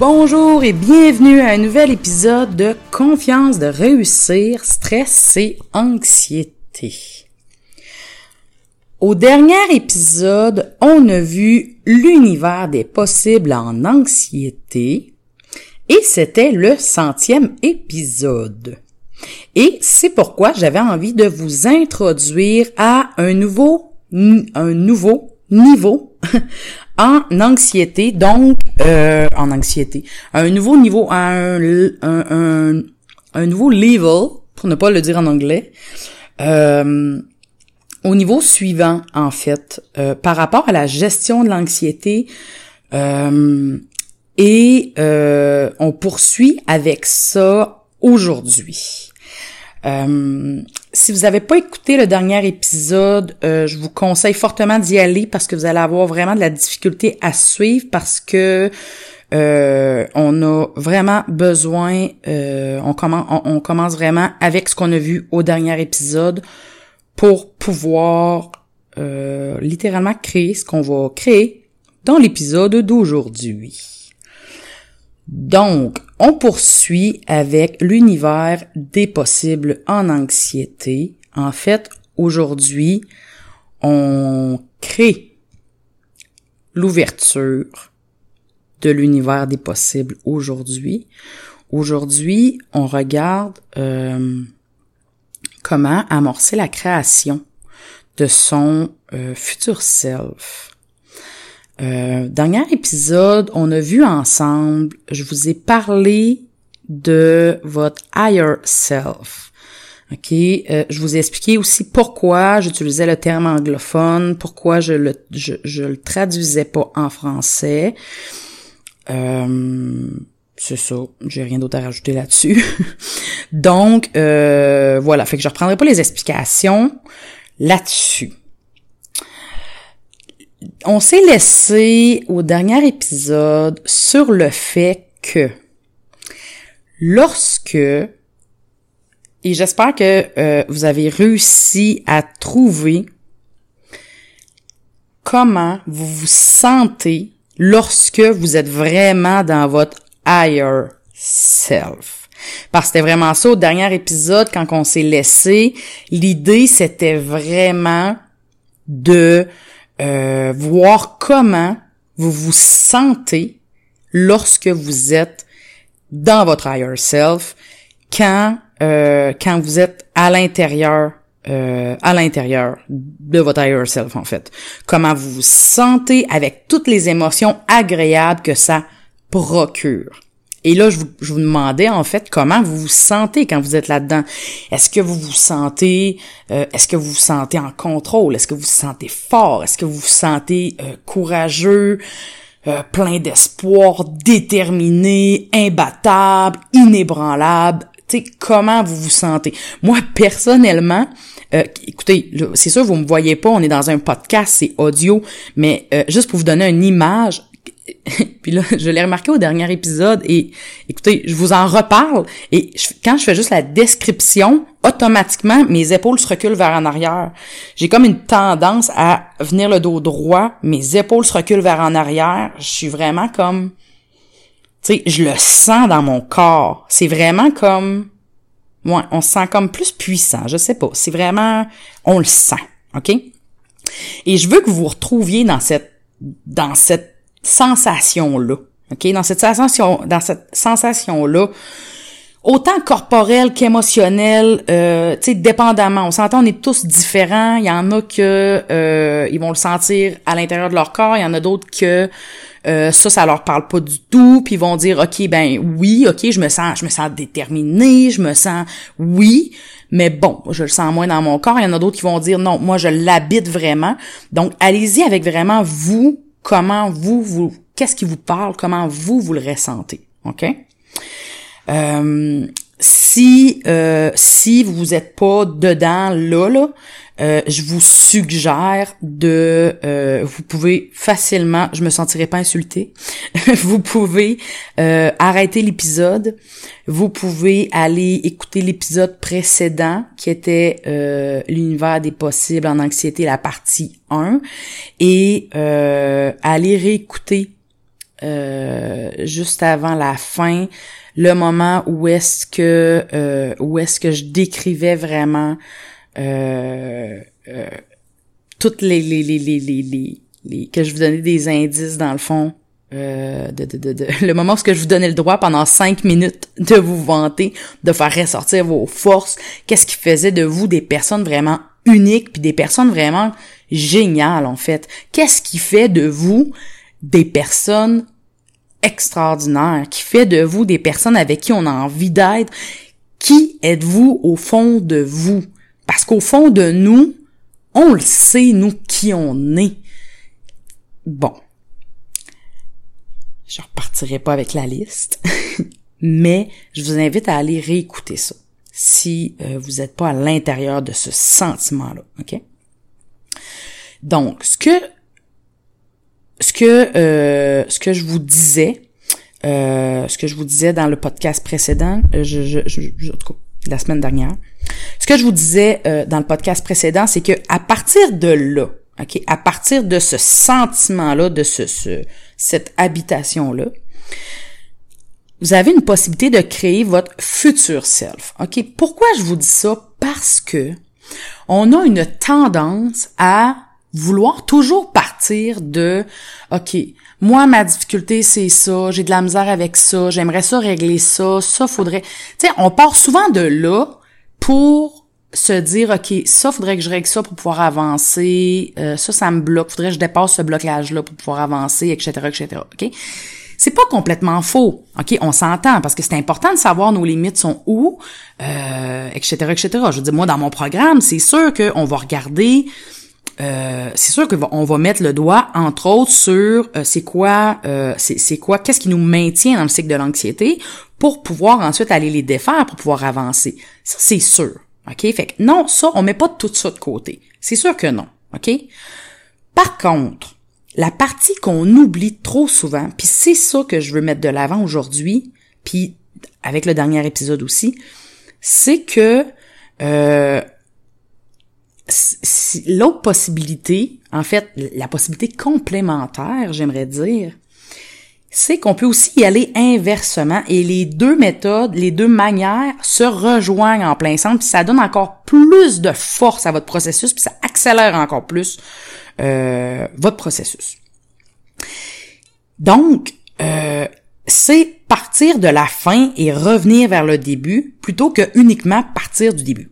Bonjour et bienvenue à un nouvel épisode de Confiance de réussir, stress et anxiété. Au dernier épisode, on a vu l'univers des possibles en anxiété et c'était le centième épisode. Et c'est pourquoi j'avais envie de vous introduire à un nouveau, un nouveau niveau en anxiété, donc euh, en anxiété, un nouveau niveau, un, un, un, nouveau level, pour ne pas le dire en anglais, euh, au niveau suivant en fait, euh, par rapport à la gestion de l'anxiété. et on poursuit avec ça aujourd'hui. Euh, si vous n'avez pas écouté le dernier épisode, euh, je vous conseille fortement d'y aller parce que vous allez avoir vraiment de la difficulté à suivre parce que euh, on a vraiment besoin, on, commence, on, commence vraiment avec ce qu'on a vu au dernier épisode pour pouvoir littéralement créer ce qu'on va créer dans l'épisode d'aujourd'hui. Donc, on poursuit avec l'univers des possibles en anxiété. En fait, aujourd'hui, on crée l'ouverture de l'univers des possibles aujourd'hui. Aujourd'hui, on regarde euh, comment amorcer la création de son euh, futur self. Euh, dernier épisode, on a vu ensemble, je vous ai parlé de votre higher self. OK, euh, je vous ai expliqué aussi pourquoi j'utilisais le terme anglophone, pourquoi je le je, je le traduisais pas en français. Euh, c'est ça, j'ai rien d'autre à rajouter là-dessus. Donc euh, voilà, fait que je reprendrai pas les explications là-dessus on s'est laissé au dernier épisode sur le fait que lorsque et j'espère que euh, vous avez réussi à trouver comment vous vous sentez lorsque vous êtes vraiment dans votre higher self. Parce que c'était vraiment ça au dernier épisode quand on s'est laissé. L'idée, c'était vraiment de euh, voir comment vous vous sentez lorsque vous êtes dans votre higher self, quand euh, quand vous êtes à l'intérieur euh, à l'intérieur de votre higher self en fait. Comment vous vous sentez avec toutes les émotions agréables que ça procure. Et là, je vous, je vous, demandais en fait comment vous vous sentez quand vous êtes là-dedans. Est-ce que vous vous sentez, euh, est-ce que vous vous sentez en contrôle? Est-ce que vous vous sentez fort? Est-ce que vous vous sentez euh, courageux, euh, plein d'espoir, déterminé, imbattable, inébranlable? Tu sais comment vous vous sentez? Moi personnellement, écoutez, c'est sûr vous me voyez pas, on est dans un podcast, c'est audio, mais juste pour vous donner une image, puis là, je l'ai remarqué au dernier épisode et écoutez, je vous en reparle et quand je fais juste la description, automatiquement, mes épaules se reculent vers en arrière. J'ai comme une tendance à venir le dos droit, mes épaules se reculent vers en arrière. Je suis vraiment comme, tu sais, je le sens dans mon corps. C'est vraiment comme, ouais, on se sent comme plus puissant. Je sais pas. C'est vraiment, on le sent, ok? Et je veux que vous vous retrouviez dans cette, dans cette sensation-là. OK? Dans cette sensation, dans cette sensation-là, autant corporelle qu'émotionnelle, euh, tu sais, dépendamment. On s'entend, on est tous différents. Il y en a que euh, ils vont le sentir à l'intérieur de leur corps. Il y en a d'autres que euh, ça, ça leur parle pas du tout. Puis ils vont dire, ok, ben oui, ok, je me sens, je me sens déterminé, je me sens oui. Mais bon, je le sens moins dans mon corps. Il y en a d'autres qui vont dire non, moi je l'habite vraiment. Donc allez-y avec vraiment vous comment vous, vous, qu'est-ce qui vous parle, comment vous, vous le ressentez. OK? Euh, si euh, si vous êtes pas dedans là là euh, je vous suggère de euh, vous pouvez facilement je me sentirai pas insultée. Vous pouvez euh, arrêter l'épisode. Vous pouvez aller écouter l'épisode précédent qui était euh, l'univers des possibles en anxiété la partie 1 et aller réécouter juste avant la fin le moment où est-ce que euh, où est-ce que je décrivais vraiment euh, euh, toutes les les, les les les les que je vous donnais des indices dans le fond euh, de, de, de, le moment où ce que je vous donnais le droit pendant cinq minutes de vous vanter, de faire ressortir vos forces, qu'est-ce qui faisait de vous des personnes vraiment uniques puis des personnes vraiment géniales en fait. Qu'est-ce qui fait de vous des personnes extraordinaire, qui fait de vous des personnes avec qui on a envie d'être? Qui êtes-vous au fond de vous? Parce qu'au fond de nous, on le sait, nous, qui on est. Bon. Je repartirai pas avec la liste, mais je vous invite à aller réécouter ça si euh, vous n'êtes pas à l'intérieur de ce sentiment-là, ok? Donc, ce que ce que euh, ce que je vous disais, euh, ce que je vous disais dans le podcast précédent, euh, je, je, je, la semaine dernière, ce que je vous disais dans le podcast précédent, c'est que à partir de là, ok, à partir de ce sentiment-là, de ce, ce cette habitation-là, vous avez une possibilité de créer votre futur self. OK? Pourquoi je vous dis ça? Parce que on a une tendance à vouloir toujours partir de OK, moi ma difficulté c'est ça, j'ai de la misère avec ça, j'aimerais ça régler ça, ça faudrait tu sais, on part souvent de là pour se dire OK, ça faudrait que je règle ça pour pouvoir avancer, euh, ça ça me bloque, faudrait que je dépasse ce blocage là pour pouvoir avancer, etc., etc. OK? C'est pas complètement faux, ok, on s'entend parce que c'est important de savoir nos limites sont où, euh, etc., etc. Je veux dire, moi dans mon programme, c'est sûr qu'on va regarder euh, c'est sûr qu'on va mettre le doigt, entre autres, sur euh, c'est quoi, euh, c'est quoi, qu'est-ce qui nous maintient dans le cycle de l'anxiété pour pouvoir ensuite aller les défaire, pour pouvoir avancer. C'est sûr. OK? Fait que non, ça, on met pas tout ça de côté. C'est sûr que non. OK? Par contre, la partie qu'on oublie trop souvent, puis c'est ça que je veux mettre de l'avant aujourd'hui, puis avec le dernier épisode aussi, c'est que euh, l'autre possibilité, en fait, la possibilité complémentaire, j'aimerais dire, c'est qu'on peut aussi y aller inversement et les deux méthodes, les deux manières se rejoignent en plein centre, puis ça donne encore plus de force à votre processus, puis ça accélère encore plus euh, votre processus. Donc, euh, c'est partir de la fin et revenir vers le début plutôt que uniquement partir du début.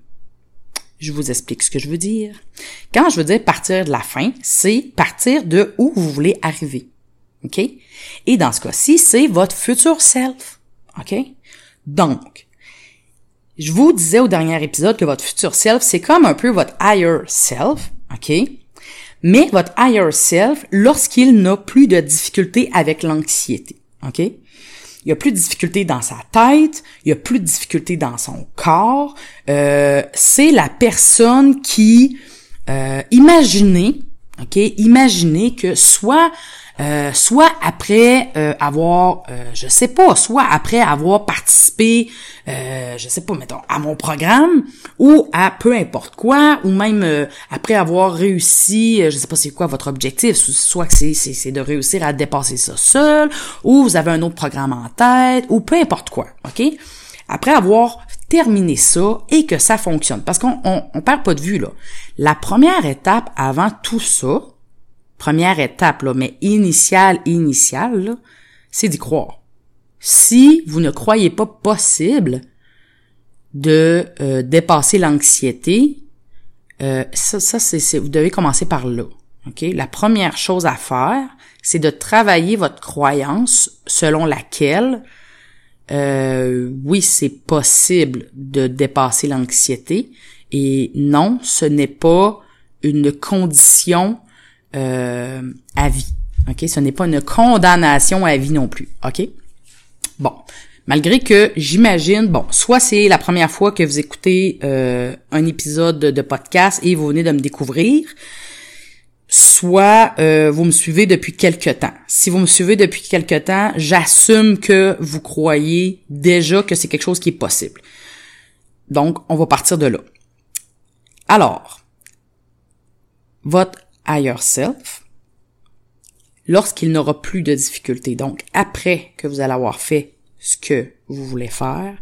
Je vous explique ce que je veux dire. Quand je veux dire partir de la fin, c'est partir de où vous voulez arriver. OK? Et dans ce cas-ci, c'est votre futur self. OK? Donc, je vous disais au dernier épisode que votre futur self, c'est comme un peu votre higher self. OK? Mais votre higher self, lorsqu'il n'a plus de difficulté avec l'anxiété. OK? Il y a plus de difficultés dans sa tête, il y a plus de difficultés dans son corps. Euh, c'est la personne qui, euh, imaginez, ok, imaginez que soit euh, soit après euh, avoir, euh, je sais pas, soit après avoir participé, euh, je sais pas, mettons, à mon programme, ou à peu importe quoi, ou même après avoir réussi, je sais pas c'est quoi votre objectif, soit que c'est, c'est, de réussir à dépasser ça seul, ou vous avez un autre programme en tête, ou peu importe quoi, ok? Après avoir terminé ça et que ça fonctionne, parce qu'on on, on perd pas de vue là. La première étape avant tout ça, première étape, là, mais initiale, initiale, c'est d'y croire. Si vous ne croyez pas possible de euh, dépasser l'anxiété, euh, ça, ça c'est, vous devez commencer par là. La première chose à faire, c'est de travailler votre croyance selon laquelle euh, oui, c'est possible de dépasser l'anxiété et non, ce n'est pas une condition euh, à vie. OK? Ce n'est pas une condamnation à vie non plus. OK? Bon. Malgré que j'imagine, bon, soit c'est la première fois que vous écoutez euh, un épisode de, podcast et vous venez de me découvrir, soit euh, vous me suivez depuis quelque temps. Si vous me suivez depuis quelque temps, j'assume que vous croyez déjà que c'est quelque chose qui est possible. Donc, on va partir de là. Alors, votre higher self, lorsqu'il n'aura plus de difficultés, donc après que vous allez avoir fait ce que vous voulez faire,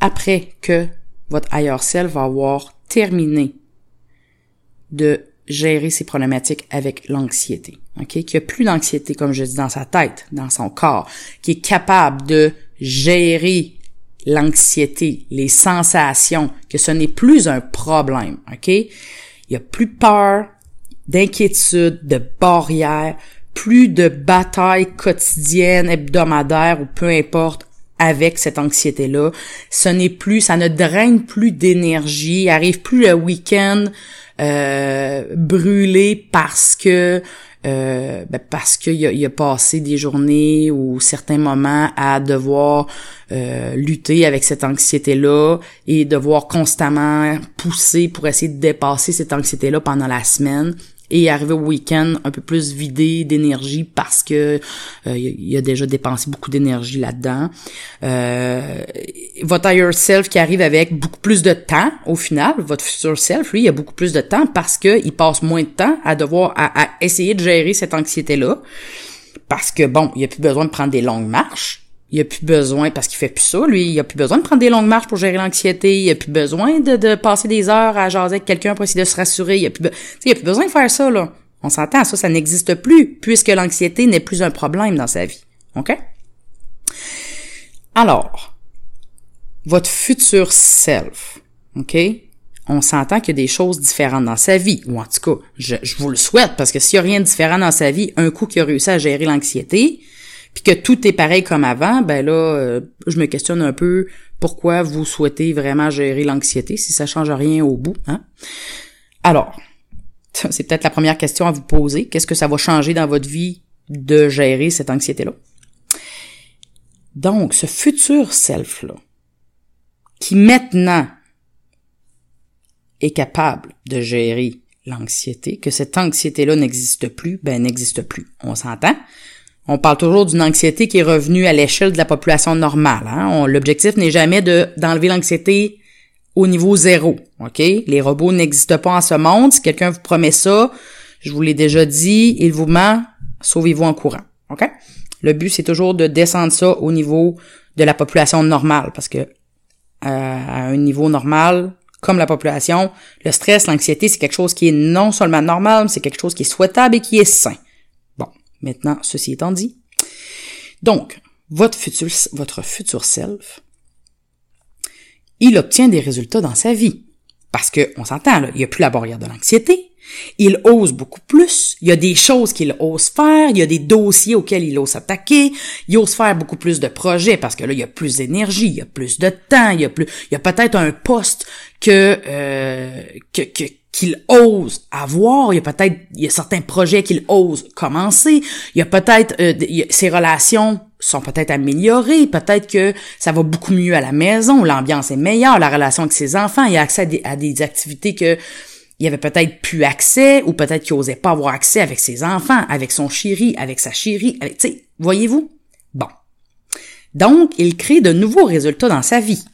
après que votre higher self va avoir terminé de gérer ses problématiques avec l'anxiété. OK? Qu'il n'y a plus d'anxiété, comme je dis, dans sa tête, dans son corps, qui est capable de gérer l'anxiété, les sensations, que ce n'est plus un problème. OK? Il a plus peur, d'inquiétude, de barrières, plus de batailles quotidiennes, hebdomadaires ou peu importe avec cette anxiété-là. Ce n'est plus, ça ne draine plus d'énergie, arrive plus le week-end euh, brûlé parce que euh, ben parce qu'il a, a passé des journées ou certains moments à devoir euh, lutter avec cette anxiété-là et devoir constamment pousser pour essayer de dépasser cette anxiété-là pendant la semaine et arriver au week-end un peu plus vidé d'énergie parce que euh, il a déjà dépensé beaucoup d'énergie là-dedans. Euh, votre higher self qui arrive avec beaucoup plus de temps au final, votre future self, lui, il a beaucoup plus de temps parce que il passe moins de temps à devoir à essayer de gérer cette anxiété-là. Parce que bon, il a plus besoin de prendre des longues marches il a plus besoin, parce qu'il fait plus ça, lui, il a plus besoin de prendre des longues marches pour gérer l'anxiété, il a plus besoin de, passer des heures à jaser avec quelqu'un pour essayer de se rassurer, il a plus, il a plus besoin de faire ça, là. On s'entend, ça, ça n'existe plus, puisque l'anxiété n'est plus un problème dans sa vie. OK? Alors, votre futur self, OK? On s'entend qu'il y a des choses différentes dans sa vie, ou en tout cas, je, je vous le souhaite, parce que s'il y a rien de différent dans sa vie, un coup qui a réussi à gérer l'anxiété, puis que tout est pareil comme avant, ben là, euh, je me questionne un peu pourquoi vous souhaitez vraiment gérer l'anxiété si ça change rien au bout. Hein? Alors, c'est peut-être la première question à vous poser. Qu'est-ce que ça va changer dans votre vie de gérer cette anxiété-là? Donc, ce futur self-là, qui maintenant est capable de gérer l'anxiété, que cette anxiété-là n'existe plus, ben n'existe plus. On s'entend? On parle toujours d'une anxiété qui est revenue à l'échelle de la population normale. Hein? L'objectif n'est jamais de d'enlever l'anxiété au niveau zéro. OK? Les robots n'existent pas en ce monde. Si quelqu'un vous promet ça, je vous l'ai déjà dit, il vous ment, sauvez-vous en courant. OK? Le but, c'est toujours de descendre ça au niveau de la population normale, parce que euh, à un niveau normal, comme la population, le stress, l'anxiété, c'est quelque chose qui est non seulement normal, mais c'est quelque chose qui est souhaitable et qui est sain. Maintenant, ceci étant dit, donc, votre futur, self, il obtient des résultats dans sa vie. Parce que, on s'entend, là, il n'y a plus la barrière de l'anxiété. Il ose beaucoup plus. Il y a des choses qu'il ose faire. Il y a des dossiers auxquels il ose s'attaquer. Il ose faire beaucoup plus de projets parce que là, il y a plus d'énergie, il y a plus de temps, il y a plus, il y a peut-être un poste que, euh, qu'il ose avoir, il y a peut-être il y a certains projets qu'il ose commencer, il y a peut-être euh, ses relations sont peut-être améliorées, peut-être que ça va beaucoup mieux à la maison, l'ambiance est meilleure, la relation avec ses enfants, il a accès à des, activités que il avait peut-être plus accès ou peut-être qu'il osait pas avoir accès avec ses enfants, avec son chéri, avec sa chérie, tu sais, voyez-vous? Bon. Donc, il crée de nouveaux résultats dans sa vie.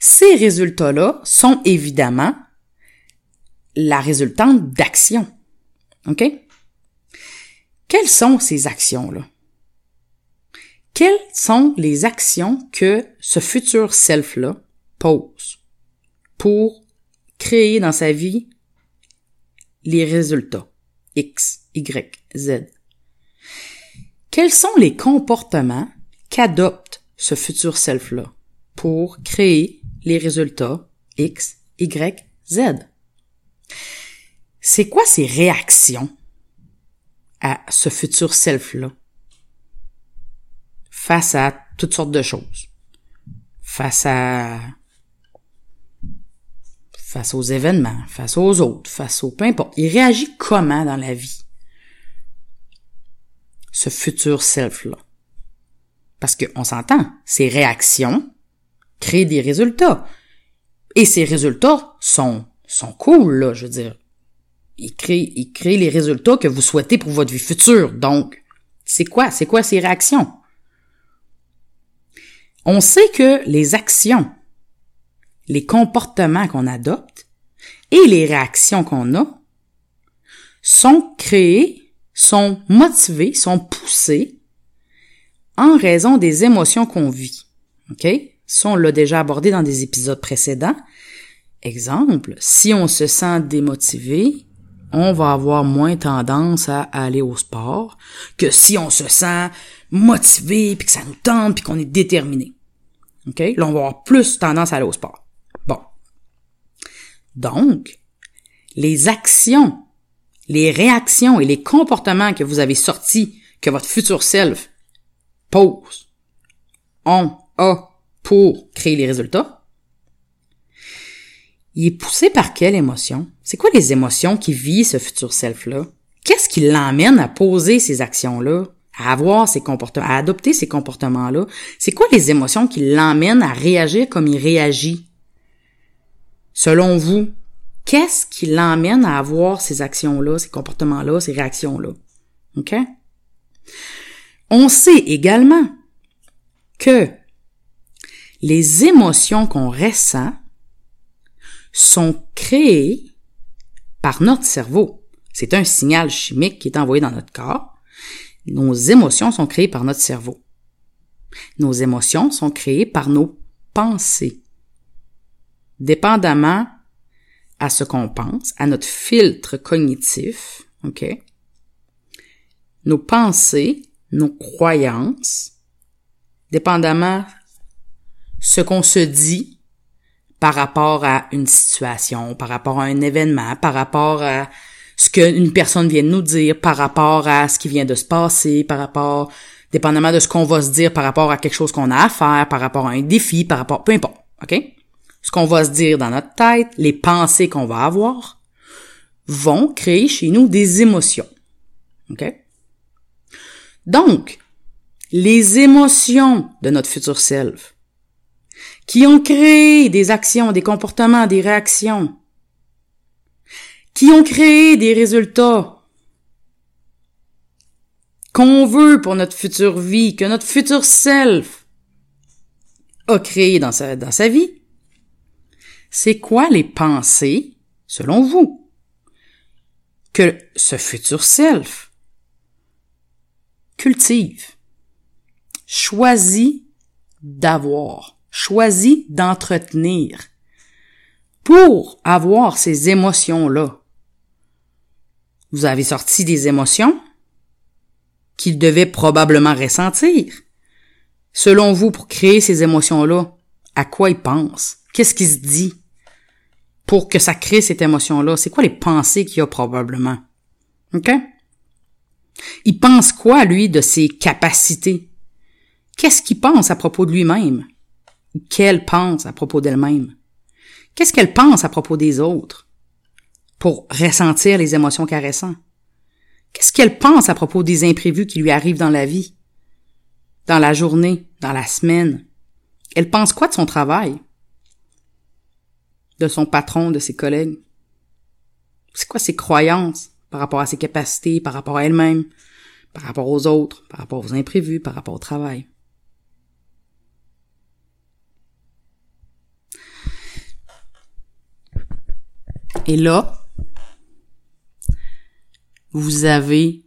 Ces résultats-là sont évidemment la résultante d'actions. OK? Quelles sont ces actions-là? Quelles sont les actions que ce futur self-là pose pour créer dans sa vie les résultats X, Y, Z? Quels sont les comportements qu'adopte ce futur self-là pour créer les résultats X, Y, Z? C'est quoi ses réactions à ce futur self-là face à toutes sortes de choses? Face à face aux événements, face aux autres, face aux peu importe. Il réagit comment dans la vie? ce futur self-là. Parce qu'on s'entend, ces réactions créent des résultats. Et ces résultats sont, sont cool, là, je veux dire. Ils créent, ils créent les résultats que vous souhaitez pour votre vie future. Donc, c'est quoi? C'est quoi ces réactions? On sait que les actions, les comportements qu'on adopte et les réactions qu'on a sont créés, sont motivés, sont poussés en raison des émotions qu'on vit. OK? Ça, on l'a déjà abordé dans des épisodes précédents. Exemple, si on se sent démotivé, on va avoir moins tendance à aller au sport que si on se sent motivé, puis que ça nous tente, puis qu'on est déterminé. OK? Là, on va avoir plus tendance à aller au sport. Donc, les actions, les réactions et les comportements que vous avez sortis, que votre futur self pose, on a pour créer les résultats, il est poussé par quelle émotion? C'est quoi les émotions qui vit ce futur self-là? Qu'est-ce qui l'emmène à poser ces actions-là? à avoir ces comportements, à adopter ces comportements-là? C'est quoi les émotions qui l'emmènent à réagir comme il réagit? Selon vous, qu'est-ce qui l'emmène à avoir ces actions-là, ces comportements-là, ces réactions-là? OK? On sait également que les émotions qu'on ressent sont créées par notre cerveau. C'est un signal chimique qui est envoyé dans notre corps nos émotions sont créées par notre cerveau. Nos émotions sont créées par nos pensées. Dépendamment à ce qu'on pense, à notre filtre cognitif, OK? Nos pensées, nos croyances, dépendamment ce qu'on se dit par rapport à une situation, par rapport à un événement, par rapport à ce qu'une personne vient de nous dire par rapport à ce qui vient de se passer, par rapport, dépendamment de ce qu'on va se dire par rapport à quelque chose qu'on a à faire, par rapport à un défi, par rapport, peu importe, ok? Ce qu'on va se dire dans notre tête, les pensées qu'on va avoir, vont créer chez nous des émotions, ok? Donc, les émotions de notre futur self, qui ont créé des actions, des comportements, des réactions, qui ont créé des résultats qu'on veut pour notre future vie, que notre futur self a créé dans sa, dans sa vie. C'est quoi les pensées, selon vous, que ce futur self cultive, choisit d'avoir, choisit d'entretenir pour avoir ces émotions-là vous avez sorti des émotions qu'il devait probablement ressentir. Selon vous, pour créer ces émotions-là, à quoi il pense? Qu'est-ce qu'il se dit? Pour que ça crée cette émotion-là, c'est quoi les pensées qu'il a probablement? OK? Il pense quoi, lui, de ses capacités? Qu'est-ce qu'il pense à propos de lui-même? Qu'elle pense à propos d'elle-même? Qu'est-ce qu'elle pense à propos des autres? pour ressentir les émotions ressent? Qu'est-ce qu'elle pense à propos des imprévus qui lui arrivent dans la vie, dans la journée, dans la semaine? Elle pense quoi de son travail? De son patron, de ses collègues? C'est quoi ses croyances par rapport à ses capacités, par rapport à elle-même, par rapport aux autres, par rapport aux imprévus, par rapport au travail? Et là, vous avez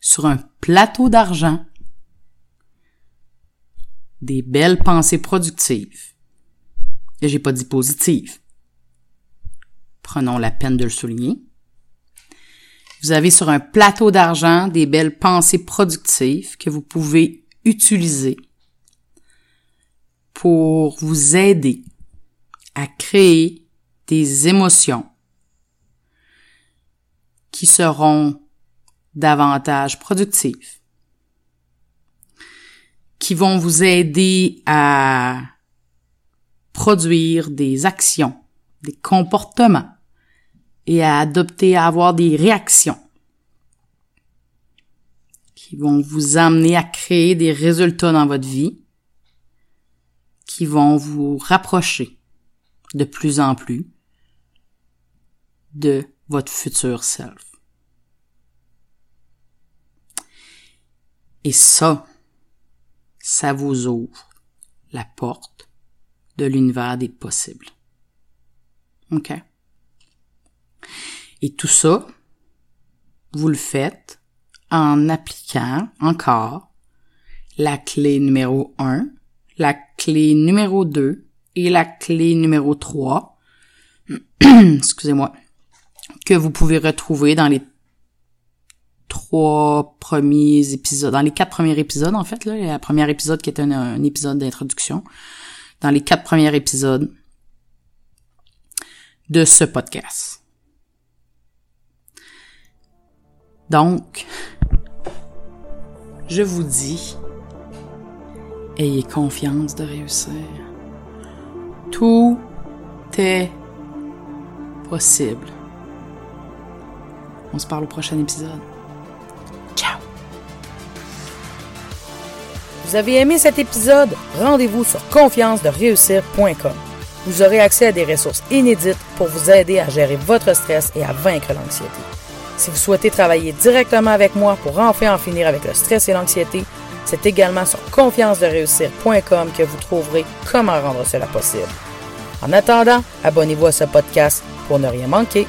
sur un plateau d'argent des belles pensées productives. Et j'ai pas dit positives. Prenons la peine de le souligner. Vous avez sur un plateau d'argent des belles pensées productives que vous pouvez utiliser pour vous aider à créer des émotions qui seront davantage productifs, qui vont vous aider à produire des actions, des comportements et à adopter, à avoir des réactions qui vont vous amener à créer des résultats dans votre vie, qui vont vous rapprocher de plus en plus de votre futur self. Et ça, ça vous ouvre la porte de l'univers des possibles. OK? Et tout ça, vous le faites en appliquant encore la clé numéro 1, la clé numéro 2 et la clé numéro 3, excusez-moi, que vous pouvez retrouver dans les trois premiers épisodes, dans les quatre premiers épisodes en fait, là, le premier épisode qui est un, épisode d'introduction, dans les quatre premiers épisodes de ce podcast. Donc, je vous dis, ayez confiance de réussir. Tout est possible. On se parle au prochain épisode. Ciao! Vous avez aimé cet épisode? Rendez-vous sur confiance-de-réussir.com. Vous aurez accès à des ressources inédites pour vous aider à gérer votre stress et à vaincre l'anxiété. Si vous souhaitez travailler directement avec moi pour enfin en finir avec le stress et l'anxiété, c'est également sur confiance-de-réussir.com que vous trouverez comment rendre cela possible. En attendant, abonnez-vous à ce podcast pour ne rien manquer.